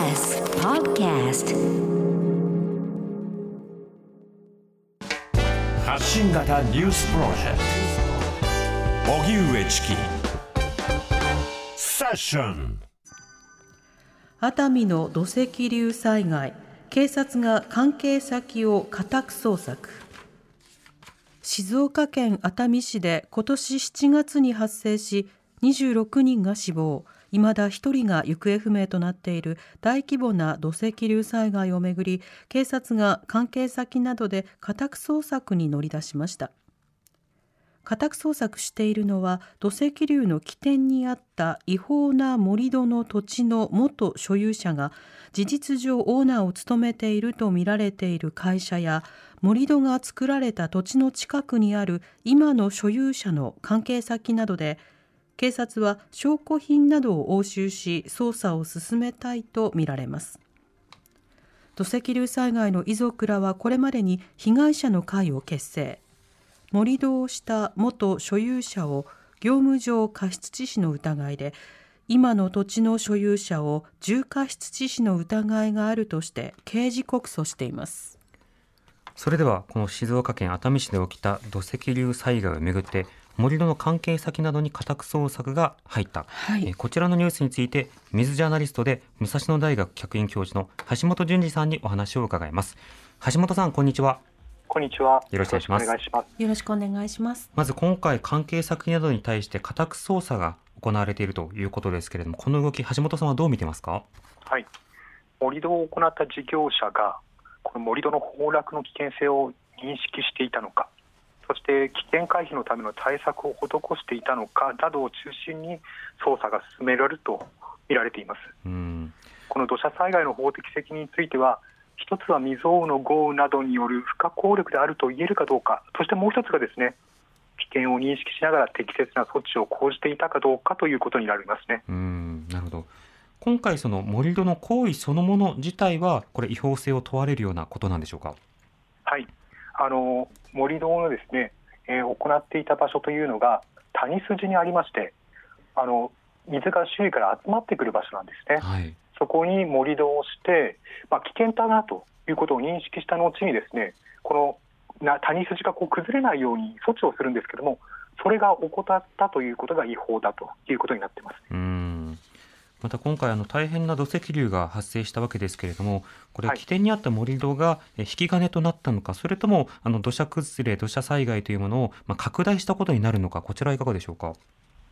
TBS Podcast. 発信型ニュースプロジェクト。荻上チキ。セッション。熱海の土石流災害。警察が関係先を家宅捜索。静岡県熱海市で今年7月に発生し26人が死亡未だ1人が行方不明となっている大規模な土石流災害をめぐり警察が関係先などで家宅捜索に乗り出しました。家宅捜索しているのは土石流の起点にあった違法な盛り土の土地の元所有者が事実上オーナーを務めているとみられている会社や盛り土が作られた土地の近くにある今の所有者の関係先などで警察は証拠品などを押収し捜査を進めたいとみられます。土石流災害の遺族らはこれまでに被害者の会を結成。盛り土をした元所有者を業務上過失致死の疑いで今の土地の所有者を重過失致死の疑いがあるとして刑事告訴しています。それではこの静岡県熱海市で起きた土石流災害をめぐって盛り土の関係先などに家宅捜索が入った、はい、えこちらのニュースについて水ジャーナリストで武蔵野大学客員教授の橋本淳二さんにお話を伺います橋本さんこんにちはこんにちは。よろしくお願いします。よろしくお願いします。まず今回関係先などに対して家宅捜査が行われているということですけれども、この動き橋本さんはどう見てますか？はい。盛り土を行った事業者がこの盛り土の崩落の危険性を認識していたのか、そして危険回避のための対策を施していたのかなどを中心に捜査が進められると見られています。うんこの土砂災害の法的責任については一つは未曾有の豪雨などによる不可抗力であると言えるかどうか、そしてもう一つがですね危険を認識しながら適切な措置を講じていたかどうかということになりますね。うんなるほど今回、その盛り土の行為そのもの自体は、これ、違法性を問われるようなことなんでしょうか？はいあの盛り土のですね、えー、行っていた場所というのが谷筋にありまして、あの水が周囲から集まってくる場所なんですね。はい。そこに盛り土をして、まあ、危険だなということを認識した後にですねこのな谷筋がこう崩れないように措置をするんですけれどもそれが怠ったということが違法だということになってます。うんまた今回あの大変な土石流が発生したわけですけれどもこれ起点にあった盛り土が引き金となったのか、それともあの土砂崩れ土砂災害というものをまあ拡大したことになるのかこちらはいかがでしょうか？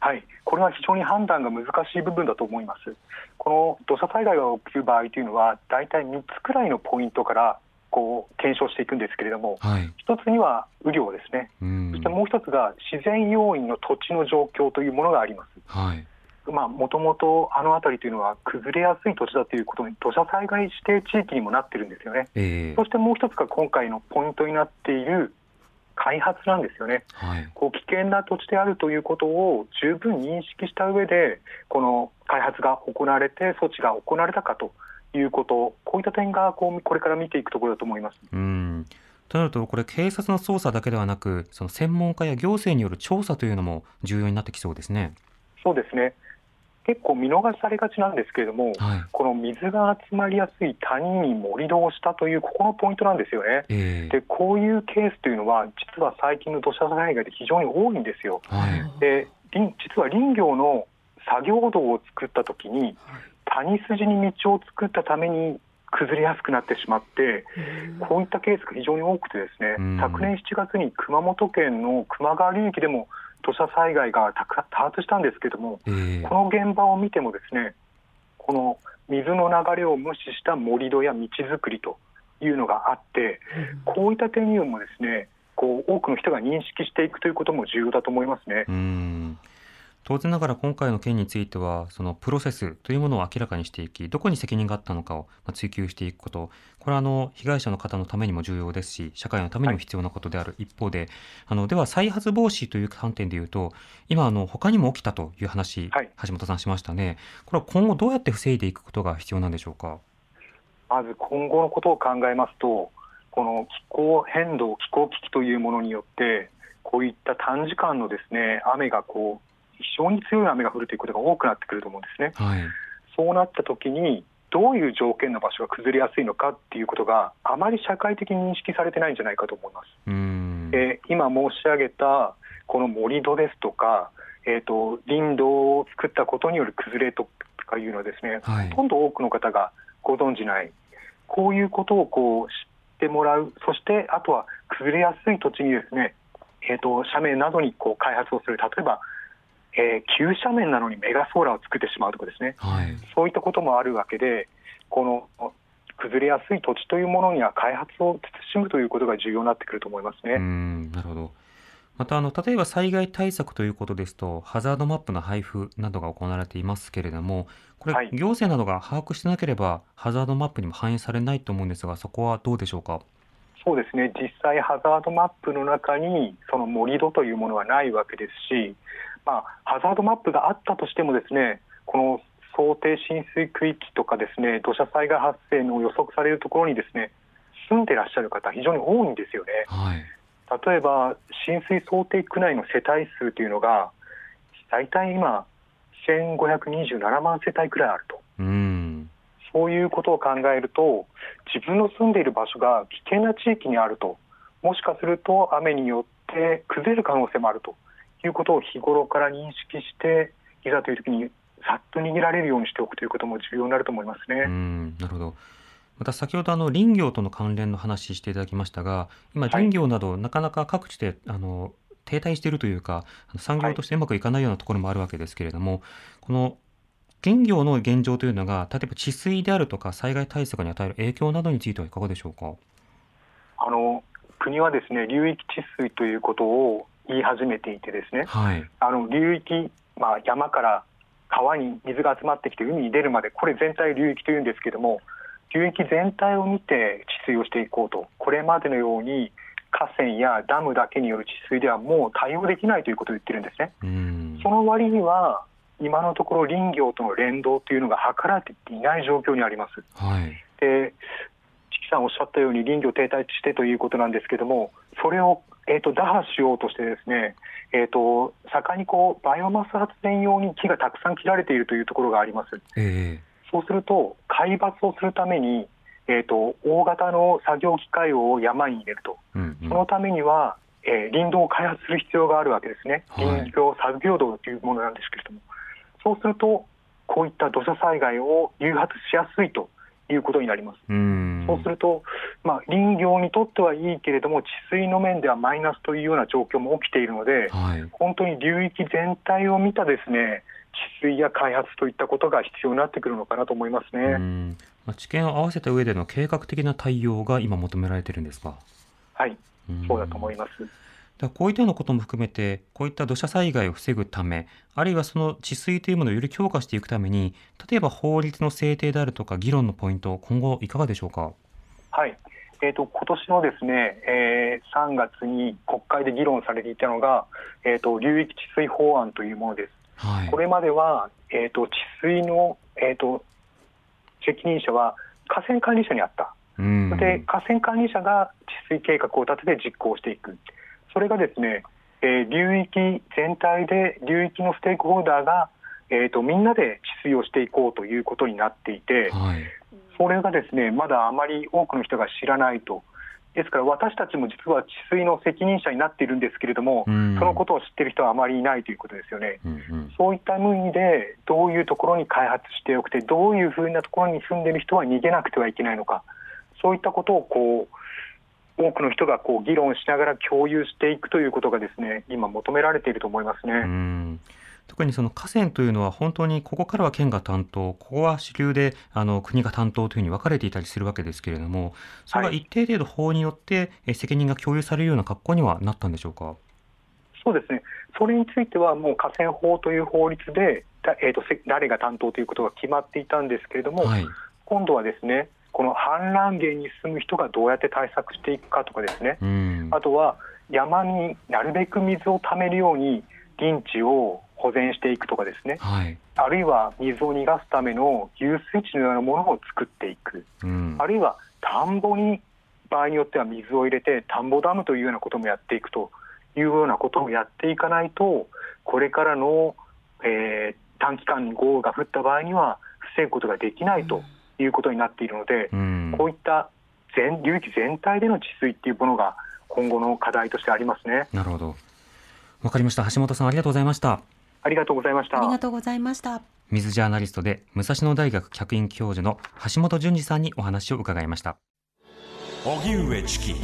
はい、これは非常に判断が難しい部分だと思います。この土砂災害が起きる場合というのは、大体3つくらいのポイントからこう検証していくんですけれども、はい、1つには雨量ですね、そしてもう1つが自然要因の土地の状況というものがあります。はいもともとあの辺りというのは崩れやすい土地だということに土砂災害指定地域にもなってるんですよね、えー、そしてもう一つが今回のポイントになっている開発なんですよね、はい、こう危険な土地であるということを十分認識した上でこの開発が行われて措置が行われたかということこういった点がこうこれから見ていくところだと思います。うんとなると、これ、警察の捜査だけではなく、その専門家や行政による調査というのも重要になってきそうですね。そうですね。結構見逃されがちなんですけれども、はい、この水が集まりやすい谷に盛り土をしたというここのポイントなんですよね。えー、でこういうケースというのは実は最近の土砂災害で非常に多いんですよ。はい、で実は林業の作業道を作った時に谷筋に道を作ったために崩れやすくなってしまって、こういったケースが非常に多くてですね、昨年7月に熊本県の球磨川流域でも土砂災害が多発したんですけれども、えー、この現場を見てもですねこの水の流れを無視した盛り土や道作りというのがあって、こういった点にもですねこう多くの人が認識していくということも重要だと思いますね。当然ながら今回の件についてはそのプロセスというものを明らかにしていきどこに責任があったのかを追及していくこと。これはあの被害者の方のためにも重要ですし社会のためにも必要なことである一方で、はい、あのでは再発防止という観点でいうと今あの他にも起きたという話、はい、橋本さんしましたね。これは今後どうやって防いでいくことが必要なんでしょうか？まず今後のことを考えますとこの気候変動気候危機というものによってこういった短時間のですね雨がこう非常に強い雨が降るということが多くなってくると思うんですね。はい、そうなった時にどういう条件の場所が崩れやすいのかっていうことがあまり社会的に認識されてないんじゃないかと思います。えー、今申し上げたこの盛り土ですとか、えーと、林道を作ったことによる崩れとかいうのはですね、はい、ほとんど多くの方がご存じない。こういうことをこう知ってもらう。そしてあとは崩れやすい土地にですね、えーと、斜面などにこう開発をする。例えばえー、急斜面なのにメガソーラーを作ってしまうとかですね、はい、そういったこともあるわけでこの崩れやすい土地というものには開発を慎むということが重要になってくると思いますね。なるほど。またあの例えば災害対策ということですとハザードマップの配布などが行われていますけれどもこれ、はい、行政などが把握してなければハザードマップにも反映されないと思うんですがそこはどうでしょうか？そうですね。実際、ハザードマップの中にその盛り土というものはないわけですしまあ、ハザードマップがあったとしてもですねこの想定浸水区域とかですね土砂災害発生の予測されるところにですね住んでらっしゃる方非常に多いんですよね。はい、例えば浸水想定区内の世帯数というのが大体今1527万世帯くらいあると。うんそういうことを考えると自分の住んでいる場所が危険な地域にあるともしかすると雨によって崩れる可能性もあるということを日頃から認識していざという時にさっと握られるようにしておくということも重要になると思いますね。なるほど。また先ほどあの林業との関連の話していただきましたが今林業などなかなか各地であの停滞しているというか産業としてうまくいかないようなところもあるわけですけれども、この林業の現状というのが例えば治水であるとか災害対策に与える影響などについてはいかがでしょうか？あの国はですね流域治水ということを言い始めていてですね、はい、あの流域、まあ、山から川に水が集まってきて海に出るまでこれ全体流域というんですけども流域全体を見て治水をしていこうと。これまでのように河川やダムだけによる治水ではもう対応できないということを言ってるんですね。その割には今のところ林業との連動というのが図られていない状況にあります。はい、でチキさんおっしゃったように林業停滞してということなんですけどもそれをえーと、打破しようとしてですね、えーと、盛んにこうバイオマス発電用に木がたくさん切られているというところがあります。えー、そうすると海抜をするために、えーと、大型の作業機械を山に入れると、うんうん、そのためには、えー、林道を開発する必要があるわけですね、林業作業道というものなんですけれども、そうするとこういった土砂災害を誘発しやすいということになります。うそうすると、まあ、林業にとってはいいけれども治水の面ではマイナスというような状況も起きているので、はい、本当に流域全体を見たですね治水や開発といったことが必要になってくるのかなと思いますね。まあ、知見を合わせた上での計画的な対応が今求められているんですか？はい、そうだと思います。だこういったようなことも含めて、こういった土砂災害を防ぐため、あるいはその治水というものをより強化していくために、例えば法律の制定であるとか、議論のポイント、今後、いかがでしょうか？はい、えーと、今年のですね、えー、3月に国会で議論されていたのが、えーと、流域治水法案というものです。はい、これまでは、えーと、治水の、えー、と責任者は河川管理者にあった。で河川管理者が治水計画を立てて実行していく。それがですね、えー、流域全体で流域のステークホルダーが、えーと、みんなで治水をしていこうということになっていて、はい、それがですねまだあまり多くの人が知らないと。ですから私たちも実は治水の責任者になっているんですけれども、うん、そのことを知っている人はあまりいないということですよね、うんうん、そういった意味でどういうところに開発しておくてどういうふうなところに住んでいる人は逃げなくてはいけないのか。そういったことをこう多くの人がこう議論しながら共有していくということがですね今求められていると思いますね。特にその河川というのは本当にここからは県が担当、ここは主流であの国が担当というふうに分かれていたりするわけですけれども、それが一定程度法によって責任が共有されるような格好にはなったんでしょうか？そうですね。それについてはもう河川法という法律で、えーと、誰が担当ということが決まっていたんですけれども、はい、今度はですねこの氾濫源に住む人がどうやって対策していくかとかですね、うん、あとは山になるべく水をためるように林地を保全していくとかですね、はい、あるいは水を逃がすための遊水地のようなものを作っていく、うん、あるいは田んぼに場合によっては水を入れて田んぼダムというようなこともやっていくというようなことをやっていかないとこれからの、えー、短期間に豪雨が降った場合には防ぐことができないということになっているので、うん、こういった全流域全体での治水っていうものが今後の課題としてありますね。なるほど。わかりました。橋本さんありがとうございました。ありがとうございました。ありがとうございました。水ジャーナリストで武蔵野大学客員教授の橋本淳二さんにお話を伺いました。荻上チキ